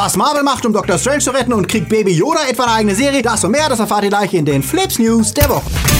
Was Marvel macht, um Dr. Strange zu retten und kriegt Baby Yoda etwa eine eigene Serie, das und mehr, das erfahrt ihr gleich in den Flips News der Woche.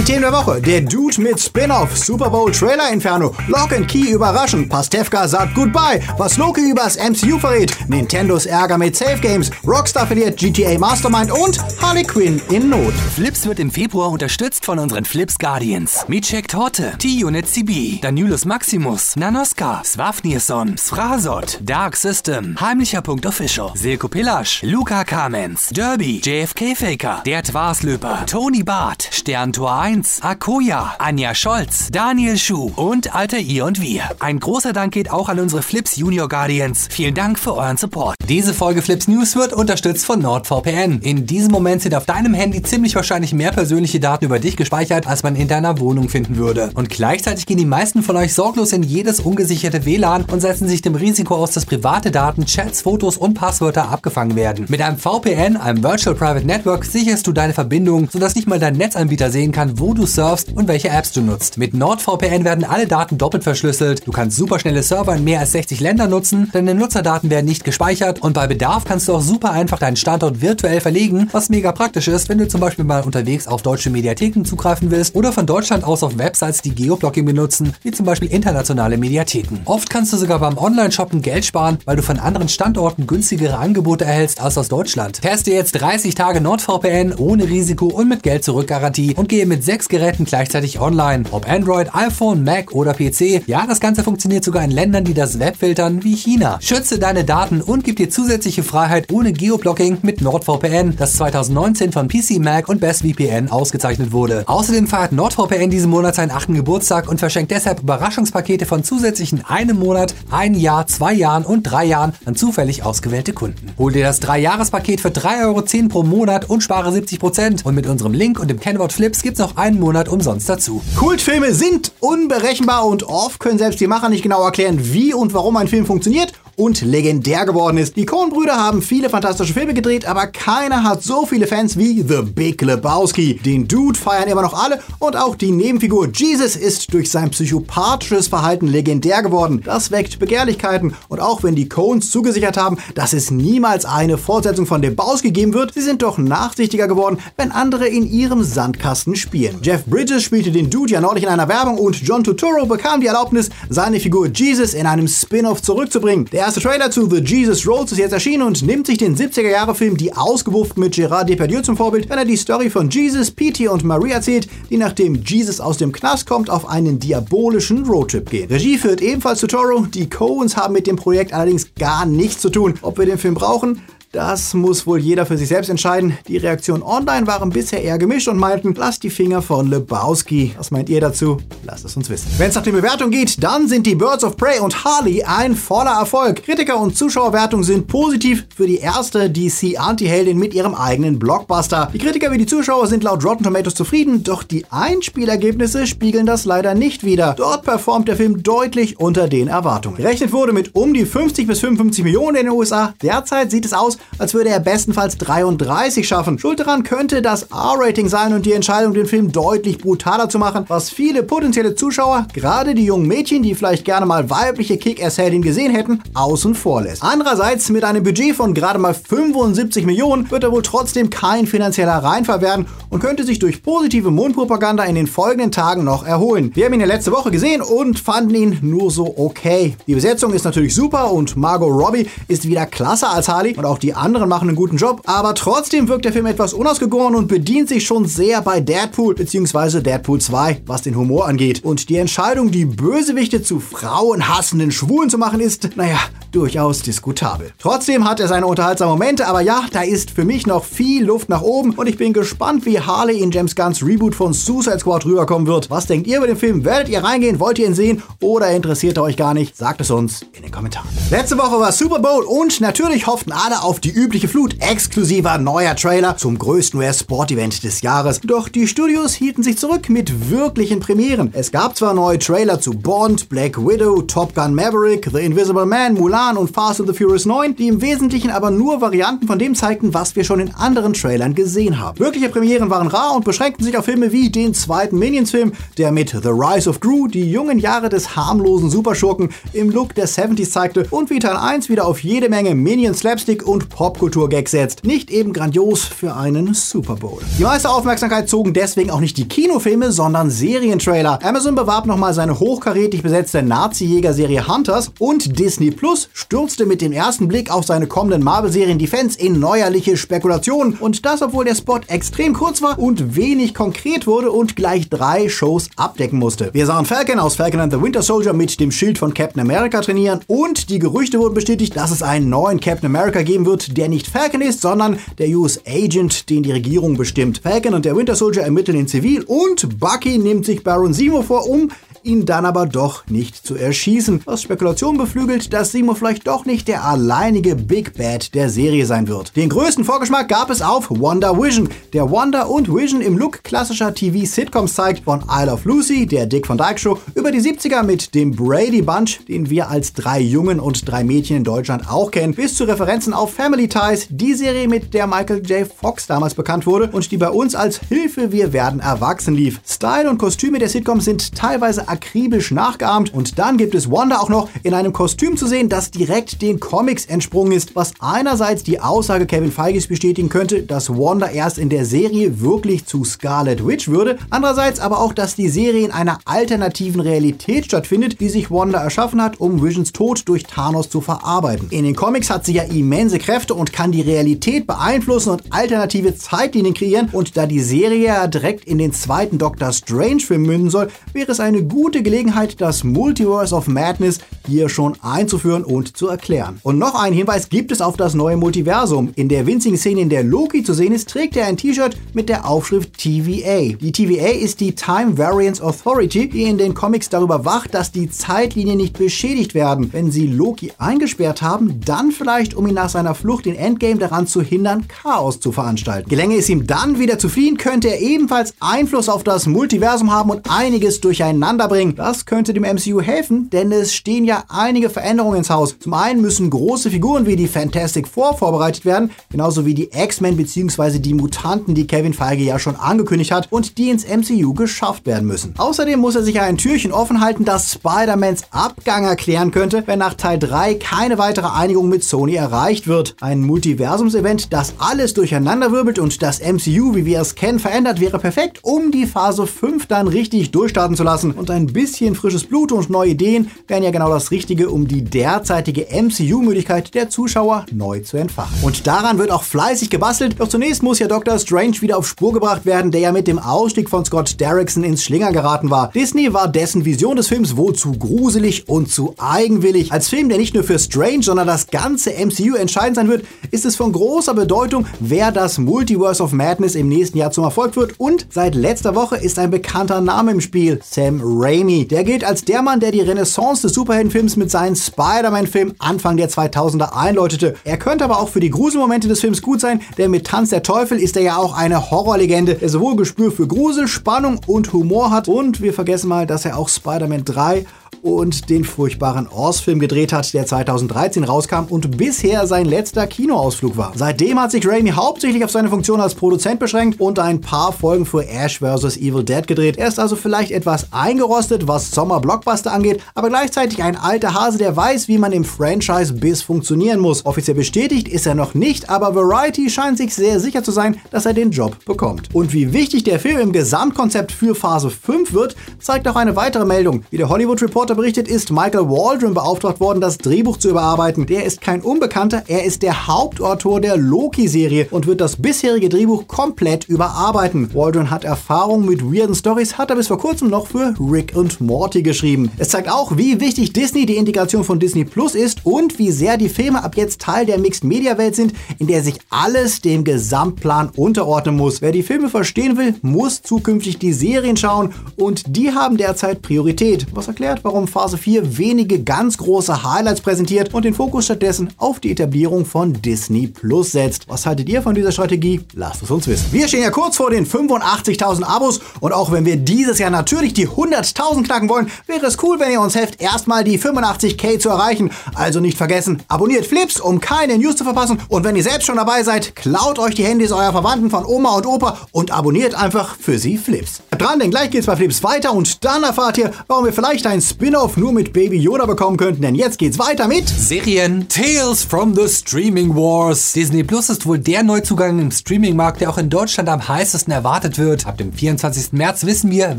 Die Themen der Woche. Der Dude mit Spin-off, Super Bowl Trailer Inferno, Lock and Key überraschen, Pastewka sagt Goodbye, was Loki übers MCU verrät, Nintendos Ärger mit Safe Games, Rockstar verliert GTA Mastermind und Harley Quinn in Not. Flips wird im Februar unterstützt von unseren Flips Guardians. Micek Torte, T-Unit CB, Danulus Maximus, Nanoska, Swafnirson, Sfrazot, Dark System, Heimlicher Punkt Official, Silko Pillasch, Luca Kamens, Derby, JFK Faker, Der Twarslöper, Tony Barth, Sterntor 1, Akoya, Anja Scholz, Daniel Schuh und Alter Ihr und Wir. Ein großer Dank geht auch an unsere Flips Junior Guardians. Vielen Dank für euren Support. Diese Folge Flips News wird unterstützt von NordVPN. In diesem Moment sind auf deinem Handy ziemlich wahrscheinlich mehr persönliche Daten über dich gespeichert, als man in deiner Wohnung finden würde. Und gleichzeitig gehen die meisten von euch sorglos in jedes ungesicherte WLAN und setzen sich dem Risiko aus, dass private Daten, Chats, Fotos und Passwörter abgefangen werden. Mit einem VPN, einem Virtual Private Network, sicherst du deine Verbindung, sodass nicht mal dein Netzanbieter sehen kann, wo du surfst und welche Apps du nutzt. Mit NordVPN werden alle Daten doppelt verschlüsselt, du kannst superschnelle Server in mehr als 60 Ländern nutzen, deine Nutzerdaten werden nicht gespeichert und bei Bedarf kannst du auch super einfach deinen Standort virtuell verlegen, was mega praktisch ist, wenn du zum Beispiel mal unterwegs auf deutsche Mediatheken zugreifen willst oder von Deutschland aus auf Websites, die Geoblocking benutzen, wie zum Beispiel internationale Mediatheken. Oft kannst du sogar beim Online-Shoppen Geld sparen, weil du von anderen Standorten günstigere Angebote erhältst als aus Deutschland. Teste jetzt 30 Tage NordVPN ohne Risiko und mit Geld zurück Garantie und gehe mit sechs Geräten gleichzeitig online. Ob Android, iPhone, Mac oder PC. Ja, das Ganze funktioniert sogar in Ländern, die das Web filtern, wie China. Schütze deine Daten und gib dir zusätzliche Freiheit ohne Geoblocking mit NordVPN, das 2019 von PC Mac und BestVPN ausgezeichnet wurde. Außerdem feiert NordVPN diesen Monat seinen achten Geburtstag und verschenkt deshalb Überraschungspakete von zusätzlichen einem Monat, ein Jahr, zwei Jahren und drei Jahren an zufällig ausgewählte Kunden. Hol dir das 3-Jahres-Paket für 3,10 Euro pro Monat und spare 70%. Und mit unserem Link und dem Kennwort Flips gibt's noch einen Monat umsonst dazu. Kultfilme sind unberechenbar und oft können selbst die Macher nicht genau erklären, wie und warum ein Film funktioniert und legendär geworden ist. Die Coen-Brüder haben viele fantastische Filme gedreht, aber keiner hat so viele Fans wie The Big Lebowski. Den Dude feiern immer noch alle und auch die Nebenfigur Jesus ist durch sein psychopathisches Verhalten legendär geworden. Das weckt Begehrlichkeiten und auch wenn die Coens zugesichert haben, dass es niemals eine Fortsetzung von Lebowski geben wird, sie sind doch nachsichtiger geworden, wenn andere in ihrem Sandkasten spielen. Jeff Bridges spielte den Dude ja neulich in einer Werbung und John Turturro bekam die Erlaubnis, seine Figur Jesus in einem Spin-off zurückzubringen. Der erste Trailer zu The Jesus Rolls ist jetzt erschienen und nimmt sich den 70er-Jahre-Film Die Ausgewuft mit Gerard Depardieu zum Vorbild, wenn er die Story von Jesus, Petey und Marie erzählt, die nachdem Jesus aus dem Knast kommt, auf einen diabolischen Roadtrip gehen. Regie führt ebenfalls Totoro. Die Coens haben mit dem Projekt allerdings gar nichts zu tun. Ob wir den Film brauchen? Das muss wohl jeder für sich selbst entscheiden. Die Reaktionen online waren bisher eher gemischt und meinten, lasst die Finger von Lebowski. Was meint ihr dazu? Lasst es uns wissen. Wenn es nach der Bewertung geht, dann sind die Birds of Prey und Harley ein voller Erfolg. Kritiker und Zuschauerwertungen sind positiv für die erste DC-Anti-Heldin mit ihrem eigenen Blockbuster. Die Kritiker wie die Zuschauer sind laut Rotten Tomatoes zufrieden, doch die Einspielergebnisse spiegeln das leider nicht wider. Dort performt der Film deutlich unter den Erwartungen. Gerechnet wurde mit um die 50 bis 55 Millionen in den USA. Derzeit sieht es aus, als würde er bestenfalls 33 schaffen. Schuld daran könnte das R-Rating sein und die Entscheidung, den Film deutlich brutaler zu machen, was viele potenzielle Zuschauer, gerade die jungen Mädchen, die vielleicht gerne mal weibliche Kick-Ass-Heldin gesehen hätten, außen vor lässt. Andererseits, mit einem Budget von gerade mal 75 Millionen wird er wohl trotzdem kein finanzieller Reinfall werden und könnte sich durch positive Mundpropaganda in den folgenden Tagen noch erholen. Wir haben ihn ja letzte Woche gesehen und fanden ihn nur so okay. Die Besetzung ist natürlich super und Margot Robbie ist wieder klasse als Harley und auch die anderen machen einen guten Job, aber trotzdem wirkt der Film etwas unausgegoren und bedient sich schon sehr bei Deadpool bzw. Deadpool 2, was den Humor angeht. Und die Entscheidung, die Bösewichte zu frauenhassenden Schwulen zu machen, ist, naja, durchaus diskutabel. Trotzdem hat er seine unterhaltsamen Momente, aber ja, da ist für mich noch viel Luft nach oben und ich bin gespannt, wie Harley in James Gunns Reboot von Suicide Squad rüberkommen wird. Was denkt ihr über den Film? Werdet ihr reingehen? Wollt ihr ihn sehen? Oder interessiert er euch gar nicht? Sagt es uns in den Kommentaren. Letzte Woche war Super Bowl und natürlich hofften alle auf die übliche Flut exklusiver neuer Trailer zum größten US-Sport-Event des Jahres. Doch die Studios hielten sich zurück mit wirklichen Premieren. Es gab zwar neue Trailer zu Bond, Black Widow, Top Gun Maverick, The Invisible Man, Mulan und Fast and the Furious 9, die im Wesentlichen aber nur Varianten von dem zeigten, was wir schon in anderen Trailern gesehen haben. Wirkliche Premieren waren rar und beschränkten sich auf Filme wie den zweiten Minions-Film, der mit The Rise of Gru die jungen Jahre des harmlosen Superschurken im Look der 70s zeigte und wie Teil 1 wieder auf jede Menge Minion-Slapstick und Popkultur-Gags setzt. Nicht eben grandios für einen Super Bowl. Die meiste Aufmerksamkeit zogen deswegen auch nicht die Kinofilme, sondern Serientrailer. Amazon bewarb nochmal seine hochkarätig besetzte Nazi-Jäger-Serie Hunters und Disney Plus stürzte mit dem ersten Blick auf seine kommenden Marvel-Serien die Fans in neuerliche Spekulationen. Und das, obwohl der Spot extrem kurz war und wenig konkret wurde und gleich drei Shows abdecken musste. Wir sahen Falcon aus Falcon and the Winter Soldier mit dem Schild von Captain America trainieren und die Gerüchte wurden bestätigt, dass es einen neuen Captain America geben wird, der nicht Falcon ist, sondern der US Agent, den die Regierung bestimmt. Falcon und der Winter Soldier ermitteln in Zivil und Bucky nimmt sich Baron Zemo vor, um ihn dann aber doch nicht zu erschießen, was Spekulation beflügelt, dass Simo vielleicht doch nicht der alleinige Big Bad der Serie sein wird. Den größten Vorgeschmack gab es auf Wonder Vision, der Wonder und Vision im Look klassischer TV-Sitcoms zeigt, von Isle of Lucy, der Dick von Dyke Show, über die 70er mit dem Brady Bunch, den wir als drei Jungen und drei Mädchen in Deutschland auch kennen, bis zu Referenzen auf Family Ties, die Serie, mit der Michael J. Fox damals bekannt wurde und die bei uns als Hilfe, wir werden erwachsen lief. Style und Kostüme der Sitcoms sind teilweise akribisch nachgeahmt. Und dann gibt es Wanda auch noch in einem Kostüm zu sehen, das direkt den Comics entsprungen ist, was einerseits die Aussage Kevin Feiges bestätigen könnte, dass Wanda erst in der Serie wirklich zu Scarlet Witch würde, andererseits aber auch, dass die Serie in einer alternativen Realität stattfindet, die sich Wanda erschaffen hat, um Visions Tod durch Thanos zu verarbeiten. In den Comics hat sie ja immense Kräfte und kann die Realität beeinflussen und alternative Zeitlinien kreieren. Und da die Serie ja direkt in den zweiten Doctor Strange Film münden soll, wäre es eine gute Gelegenheit, das Multiverse of Madness hier schon einzuführen und zu erklären. Und noch ein Hinweis gibt es auf das neue Multiversum. In der winzigen Szene, in der Loki zu sehen ist, trägt er ein T-Shirt mit der Aufschrift TVA. Die TVA ist die Time Variance Authority, die in den Comics darüber wacht, dass die Zeitlinien nicht beschädigt werden. Wenn sie Loki eingesperrt haben, dann vielleicht, um ihn nach seiner Flucht in Endgame daran zu hindern, Chaos zu veranstalten. Gelänge es ihm dann wieder zu fliehen, könnte er ebenfalls Einfluss auf das Multiversum haben und einiges durcheinander bringen. Das könnte dem MCU helfen, denn es stehen ja einige Veränderungen ins Haus. Zum einen müssen große Figuren wie die Fantastic Four vorbereitet werden, genauso wie die X-Men bzw. die Mutanten, die Kevin Feige ja schon angekündigt hat und die ins MCU geschafft werden müssen. Außerdem muss er sich ein Türchen offen halten, das Spider-Mans Abgang erklären könnte, wenn nach Teil 3 keine weitere Einigung mit Sony erreicht wird. Ein Multiversums-Event, das alles durcheinanderwirbelt und das MCU, wie wir es kennen, verändert, wäre perfekt, um die Phase 5 dann richtig durchstarten zu lassen. Und ein bisschen frisches Blut und neue Ideen wären ja genau das Richtige, um die derzeitige MCU-Müdigkeit der Zuschauer neu zu entfachen. Und daran wird auch fleißig gebastelt, doch zunächst muss ja Doctor Strange wieder auf Spur gebracht werden, der ja mit dem Ausstieg von Scott Derrickson ins Schlingern geraten war. Disney war dessen Vision des Films wohl zu gruselig und zu eigenwillig. Als Film, der nicht nur für Strange, sondern das ganze MCU entscheidend sein wird, ist es von großer Bedeutung, wer das Multiverse of Madness im nächsten Jahr zum Erfolg wird. Und seit letzter Woche ist ein bekannter Name im Spiel, Sam Raimi. Der gilt als der Mann, der die Renaissance des Superheldenfilms mit seinen Spider-Man-Filmen Anfang der 2000er einläutete. Er könnte aber auch für die Gruselmomente des Films gut sein, denn mit Tanz der Teufel ist er ja auch eine Horrorlegende, der sowohl Gespür für Grusel, Spannung und Humor hat. Und wir vergessen mal, dass er auch Spider-Man 3 und den furchtbaren Oz-Film gedreht hat, der 2013 rauskam und bisher sein letzter Kinoausflug war. Seitdem hat sich Raimi hauptsächlich auf seine Funktion als Produzent beschränkt und ein paar Folgen für Ash vs. Evil Dead gedreht. Er ist also vielleicht etwas eingerostet, was Sommer-Blockbuster angeht, aber gleichzeitig ein alter Hase, der weiß, wie man im Franchise-Biss funktionieren muss. Offiziell bestätigt ist er noch nicht, aber Variety scheint sich sehr sicher zu sein, dass er den Job bekommt. Und wie wichtig der Film im Gesamtkonzept für Phase 5 wird, zeigt auch eine weitere Meldung. Wie der Hollywood Reporter berichtet, ist Michael Waldron beauftragt worden, das Drehbuch zu überarbeiten. Der ist kein Unbekannter, er ist der Hauptautor der Loki-Serie und wird das bisherige Drehbuch komplett überarbeiten. Waldron hat Erfahrung mit weirden Stories, hat er bis vor kurzem noch für Rick und Morty geschrieben. Es zeigt auch, wie wichtig Disney die Integration von Disney Plus ist und wie sehr die Filme ab jetzt Teil der Mixed-Media-Welt sind, in der sich alles dem Gesamtplan unterordnen muss. Wer die Filme verstehen will, muss zukünftig die Serien schauen und die haben derzeit Priorität. Was erklärt, warum Darum Phase 4 wenige ganz große Highlights präsentiert und den Fokus stattdessen auf die Etablierung von Disney Plus setzt. Was haltet ihr von dieser Strategie? Lasst es uns wissen. Wir stehen ja kurz vor den 85.000 Abos und auch wenn wir dieses Jahr natürlich die 100.000 knacken wollen, wäre es cool, wenn ihr uns helft, erstmal die 85k zu erreichen. Also nicht vergessen, abonniert Flips, um keine News zu verpassen und wenn ihr selbst schon dabei seid, klaut euch die Handys eurer Verwandten von Oma und Opa und abonniert einfach für sie Flips. Dran, denn gleich geht's bei Flips weiter und dann erfahrt ihr, warum wir vielleicht ein Spin-off nur mit Baby Yoda bekommen könnten, denn jetzt geht's weiter mit Serien Tales from the Streaming Wars. Disney Plus ist wohl der Neuzugang im Streaming-Markt, der auch in Deutschland am heißesten erwartet wird. Ab dem 24. März wissen wir,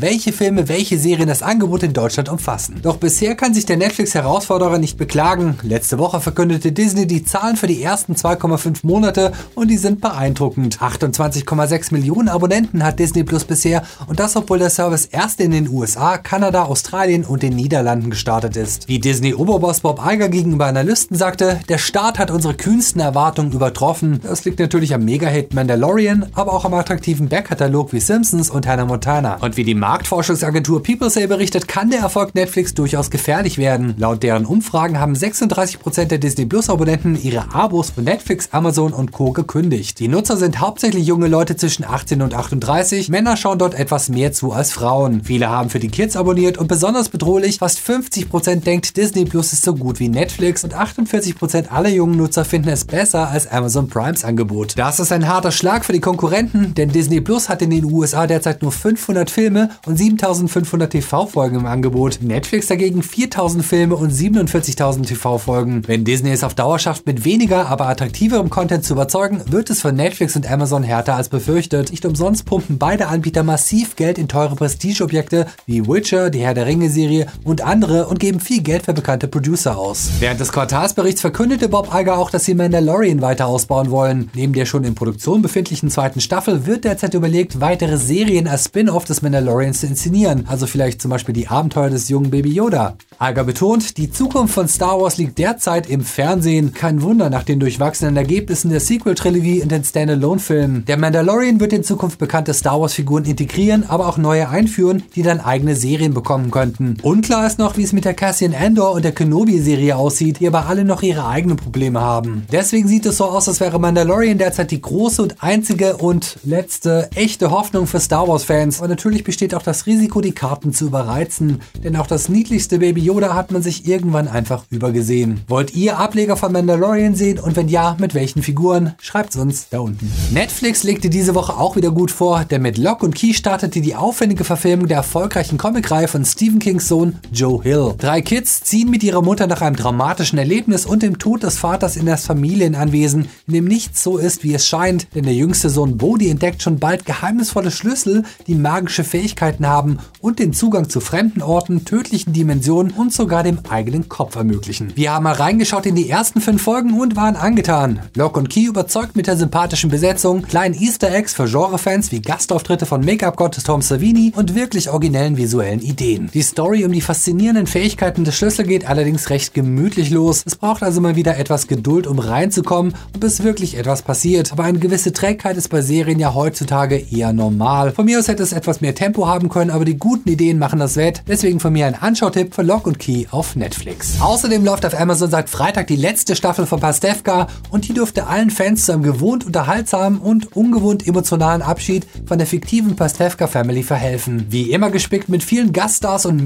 welche Filme, welche Serien das Angebot in Deutschland umfassen. Doch bisher kann sich der Netflix-Herausforderer nicht beklagen. Letzte Woche verkündete Disney die Zahlen für die ersten 2,5 Monate und die sind beeindruckend. 28,6 Millionen Abonnenten hat Disney Plus bisher und das obwohl der Service erst in den USA, Kanada, Australien und den Niederlanden gestartet ist. Wie Disney-Oberboss Bob Iger gegenüber Analysten sagte, der Start hat unsere kühnsten Erwartungen übertroffen. Das liegt natürlich am Mega-Hit Mandalorian, aber auch am attraktiven Backkatalog wie Simpsons und Hannah Montana. Und wie die Marktforschungsagentur PeopleSay berichtet, kann der Erfolg Netflix durchaus gefährlich werden. Laut deren Umfragen haben 36% der Disney Plus Abonnenten ihre Abos von Netflix, Amazon und Co. gekündigt. Die Nutzer sind hauptsächlich junge Leute zwischen 18 und 38. Männer schauen dort etwas mehr zu als Frauen. Viele haben für die Kids abonniert und besonders bedrohlich, fast 50% denkt Disney Plus ist so gut wie Netflix und 48% aller jungen Nutzer finden es besser als Amazon Primes Angebot. Das ist ein harter Schlag für die Konkurrenten, denn Disney Plus hat in den USA derzeit nur 500 Filme und 7500 TV-Folgen im Angebot. Netflix dagegen 4000 Filme und 47.000 TV-Folgen. Wenn Disney es auf Dauer schafft, mit weniger, aber attraktiverem Content zu überzeugen, wird es für Netflix und Amazon härter als befürchtet. Nicht umsonst pumpen beide Anbieter massiv Geld in teure Prestigeobjekte wie Witcher, die Herr der Ringe-Serie und andere und geben viel Geld für bekannte Producer aus. Während des Quartalsberichts verkündete Bob Iger auch, dass sie Mandalorian weiter ausbauen wollen. Neben der schon in Produktion befindlichen zweiten Staffel wird derzeit überlegt, weitere Serien als Spin-off des Mandalorians zu inszenieren, also vielleicht zum Beispiel die Abenteuer des jungen Baby Yoda. Iger betont, die Zukunft von Star Wars liegt derzeit im Fernsehen. Kein Wunder nach den durchwachsenen Ergebnissen der Sequel-Trilogie und den Standalone-Filmen. Der Mandalorian wird in Zukunft bekannte Star Wars-Figuren integrieren, aber auch neue einführen, die dann eigene Serien bekommen könnten. Unklar ist noch, wie es mit der Cassian Andor und der Kenobi-Serie aussieht, die aber alle noch ihre eigenen Probleme haben. Deswegen sieht es so aus, als wäre Mandalorian derzeit die große und einzige und letzte echte Hoffnung für Star Wars-Fans. Aber natürlich besteht auch das Risiko, die Karten zu überreizen. Denn auch das niedlichste Baby Yoda hat man sich irgendwann einfach übergesehen. Wollt ihr Ableger von Mandalorian sehen und wenn ja, mit welchen Figuren? Schreibt's uns da unten. Netflix legte diese Woche auch wieder gut vor, denn mit Lock und Key startete die aufwendige Verfilmung der erfolgreichen Comicreihe von Stephen Kings Sohn Joe Hill. Drei Kids ziehen mit ihrer Mutter nach einem dramatischen Erlebnis und dem Tod des Vaters in das Familienanwesen, in dem nichts so ist, wie es scheint, denn der jüngste Sohn Bodhi entdeckt schon bald geheimnisvolle Schlüssel, die magische Fähigkeiten haben und den Zugang zu fremden Orten, tödlichen Dimensionen und sogar dem eigenen Kopf ermöglichen. Wir haben mal reingeschaut in die ersten fünf Folgen und waren angetan. Lock und Key überzeugt mit der sympathischen Besetzung, kleinen Easter Eggs für Genrefans wie Gastauftritte von Make-up-Gott Tom Savini und wirklich originellen visuellen Ideen. Die Story um die faszinierenden Fähigkeiten des Schlüssel geht allerdings recht gemütlich los. Es braucht also mal wieder etwas Geduld, um reinzukommen, und bis wirklich etwas passiert. Aber eine gewisse Trägheit ist bei Serien ja heutzutage eher normal. Von mir aus hätte es etwas mehr Tempo haben können, aber die guten Ideen machen das wett. Deswegen von mir ein Anschautipp für Lock und Key auf Netflix. Außerdem läuft auf Amazon seit Freitag die letzte Staffel von Pastewka und die dürfte allen Fans zu einem gewohnt unterhaltsamen und ungewohnt emotionalen Abschied von der fiktiven Pastewka Family verhelfen. Wie immer gespickt mit vielen Gaststars und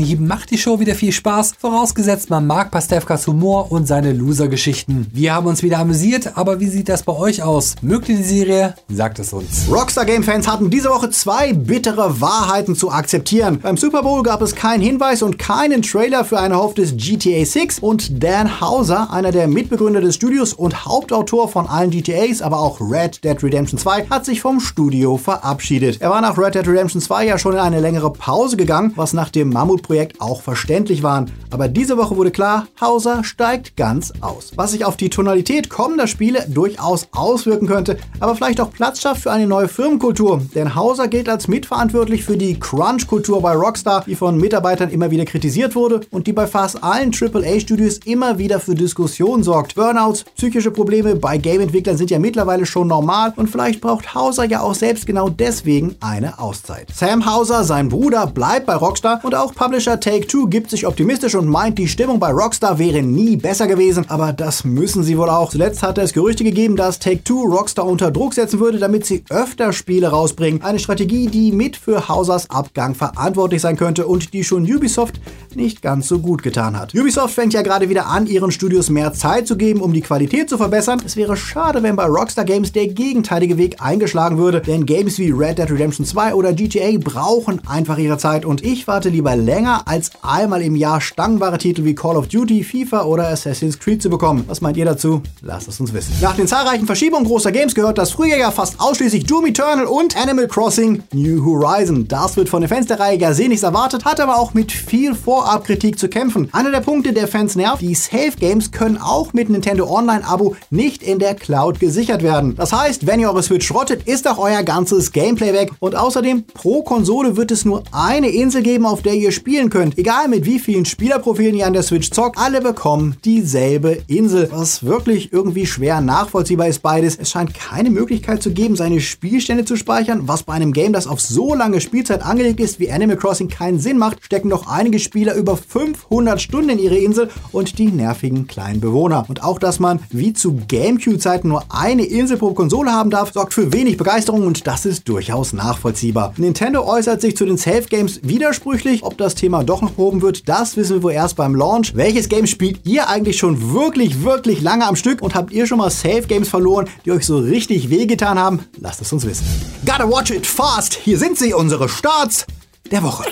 Medienseitenhieben macht die Show wieder viel Spaß, vorausgesetzt man mag Pastewkas Humor und seine Loser-Geschichten. Wir haben uns wieder amüsiert, aber wie sieht das bei euch aus? Mögt ihr die Serie? Sagt es uns. Rockstar Game Fans hatten diese Woche zwei bittere Wahrheiten zu akzeptieren. Beim Super Bowl gab es keinen Hinweis und keinen Trailer für ein erhofftes GTA 6 und Dan Hauser, einer der Mitbegründer des Studios und Hauptautor von allen GTAs, aber auch Red Dead Redemption 2, hat sich vom Studio verabschiedet. Er war nach Red Dead Redemption 2 ja schon in eine längere Pause gegangen, was nach dem Mammutprojekt auch verständlich war. Aber diese Woche wurde klar, Hauser steigt ganz aus. Was sich auf die Tonalität kommender Spiele durchaus auswirken könnte, aber vielleicht auch Platz schafft für eine neue Firmenkultur. Denn Hauser gilt als mitverantwortlich für die Crunch-Kultur bei Rockstar, die von Mitarbeitern immer wieder kritisiert wurde und die bei fast allen AAA-Studios immer wieder für Diskussionen sorgt. Burnouts, psychische Probleme bei Game-Entwicklern sind ja mittlerweile schon normal und vielleicht braucht Hauser ja auch selbst genau deswegen eine Auszeit. Sam Hauser, sein Bruder, bleibt bei Rockstar und auch Publisher Take-Two gibt sich optimistisch und meint, die Stimmung bei Rockstar wäre nie besser gewesen, aber das müssen sie wohl auch. Zuletzt hatte es Gerüchte gegeben, dass Take-Two Rockstar unter Druck setzen würde, damit sie öfter Spiele rausbringen. Eine Strategie, die mit für Hausers Abgang verantwortlich sein könnte und die schon Ubisoft nicht ganz so gut getan hat. Ubisoft fängt ja gerade wieder an, ihren Studios mehr Zeit zu geben, um die Qualität zu verbessern. Es wäre schade, wenn bei Rockstar Games der gegenteilige Weg eingeschlagen würde, denn Games wie Red Dead Redemption 2 oder GTA brauchen einfach ihre Zeit und ich warte lieber länger, als einmal im Jahr stangenbare Titel wie Call of Duty, FIFA oder Assassin's Creed zu bekommen. Was meint ihr dazu? Lasst es uns wissen. Nach den zahlreichen Verschiebungen großer Games gehört das Frühjahr ja fast ausschließlich Doom Eternal und Animal Crossing New Horizon. Das wird von den Fans der Reihe gar sehnlichst erwartet, hat aber auch mit viel Vorabkritik zu kämpfen. Einer der Punkte, der Fans nervt, die Safe Games können auch mit Nintendo Online Abo nicht in der Cloud gesichert werden. Das heißt, wenn ihr eure Switch schrottet, ist auch euer ganzes Gameplay weg und außerdem pro Konsole wird es nur eine Insel geben, auf der ihr spielen könnt. Egal mit wie vielen Spielerprofilen ihr an der Switch zockt, alle bekommen dieselbe Insel. Was wirklich irgendwie schwer nachvollziehbar ist beides. Es scheint keine Möglichkeit zu geben, seine Spielstände zu speichern, was bei einem Game, das auf so lange Spielzeit angelegt ist wie Animal Crossing keinen Sinn macht, stecken doch einige Spieler über 500 Stunden in ihre Insel und die nervigen kleinen Bewohner. Und auch, dass man wie zu Gamecube-Zeiten nur eine Insel pro Konsole haben darf, sorgt für wenig Begeisterung und das ist durchaus nachvollziehbar. Nintendo äußert sich zu den Safe Games widersprüchlich. Ob das Thema doch noch behoben wird, das wissen wir wohl erst beim Launch. Welches Game spielt ihr eigentlich schon wirklich, wirklich lange am Stück und habt ihr schon mal Safe Games verloren, die euch so richtig wehgetan haben? Lasst es uns wissen. Gotta watch it fast! Hier sind sie, unsere Starts der Woche.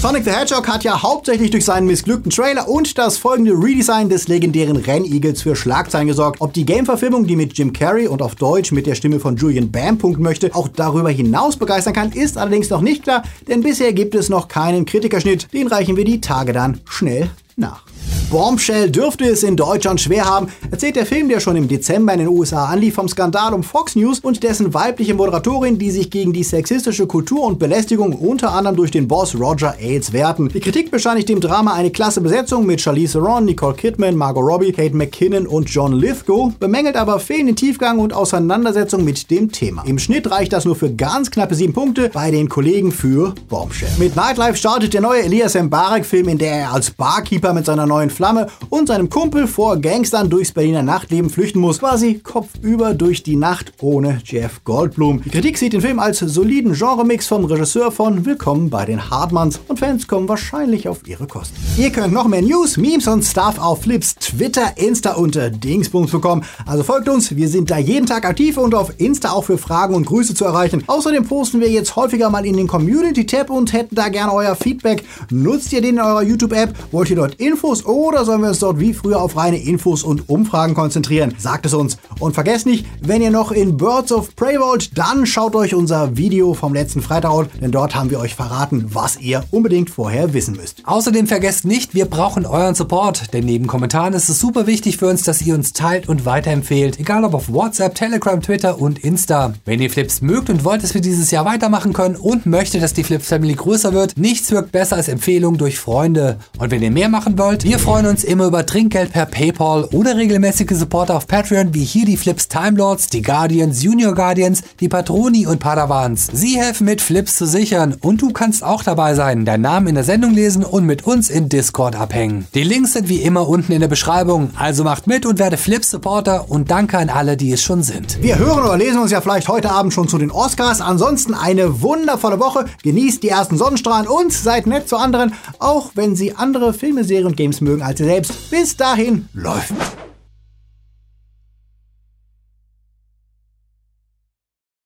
Sonic the Hedgehog hat ja hauptsächlich durch seinen missglückten Trailer und das folgende Redesign des legendären Rennigels für Schlagzeilen gesorgt. Ob die Game-Verfilmung, die mit Jim Carrey und auf Deutsch mit der Stimme von Julian Bam punkten möchte, auch darüber hinaus begeistern kann, ist allerdings noch nicht klar, denn bisher gibt es noch keinen Kritikerschnitt. Den reichen wir die Tage dann schnell nach. Bombshell dürfte es in Deutschland schwer haben, erzählt der Film, der schon im Dezember in den USA anlief, vom Skandal um Fox News und dessen weibliche Moderatorin, die sich gegen die sexistische Kultur und Belästigung unter anderem durch den Boss Roger Ailes wehrten. Die Kritik bescheinigt dem Drama eine klasse Besetzung mit Charlize Theron, Nicole Kidman, Margot Robbie, Kate McKinnon und John Lithgow, bemängelt aber fehlenden Tiefgang und Auseinandersetzung mit dem Thema. Im Schnitt reicht das nur für ganz knappe sieben Punkte bei den Kollegen für Bombshell. Mit Nightlife startet der neue Elias Mbarek-Film, in der er als Barkeeper mit seiner neuen Flamme und seinem Kumpel vor Gangstern durchs Berliner Nachtleben flüchten muss, quasi kopfüber durch die Nacht ohne Jeff Goldblum. Die Kritik sieht den Film als soliden Genremix vom Regisseur von Willkommen bei den Hartmanns und Fans kommen wahrscheinlich auf ihre Kosten. Ihr könnt noch mehr News, Memes und Stuff auf Flips, Twitter, Insta und Dingsbums bekommen. Also folgt uns, wir sind da jeden Tag aktiv und auf Insta auch für Fragen und Grüße zu erreichen. Außerdem posten wir jetzt häufiger mal in den Community-Tab und hätten da gerne euer Feedback. Nutzt ihr den in eurer YouTube-App? Wollt ihr dort Infos oder sollen wir uns dort wie früher auf reine Infos und Umfragen konzentrieren? Sagt es uns. Und vergesst nicht, wenn ihr noch in Birds of Prey wollt, dann schaut euch unser Video vom letzten Freitag an, denn dort haben wir euch verraten, was ihr unbedingt vorher wissen müsst. Außerdem vergesst nicht, wir brauchen euren Support, denn neben Kommentaren ist es super wichtig für uns, dass ihr uns teilt und weiterempfehlt, egal ob auf WhatsApp, Telegram, Twitter und Insta. Wenn ihr Flips mögt und wollt, dass wir dieses Jahr weitermachen können und möchtet, dass die Flips Family größer wird, nichts wirkt besser als Empfehlungen durch Freunde. Und wenn ihr mehr machen wollt, wir freuen uns immer über Trinkgeld per PayPal oder regelmäßige Supporter auf Patreon, wie hier die Flips Time Lords, die Guardians, Junior Guardians, die Patroni und Padawans. Sie helfen mit Flips zu sichern und du kannst auch dabei sein, deinen Namen in der Sendung lesen und mit uns in Discord abhängen. Die Links sind wie immer unten in der Beschreibung, also macht mit und werde Flips Supporter und danke an alle, die es schon sind. Wir hören oder lesen uns ja vielleicht heute Abend schon zu den Oscars. Ansonsten eine wundervolle Woche. Genießt die ersten Sonnenstrahlen und seid nett zu anderen, auch wenn sie andere Filme, Serien und Games mögen ihr selbst. Bis dahin läuft.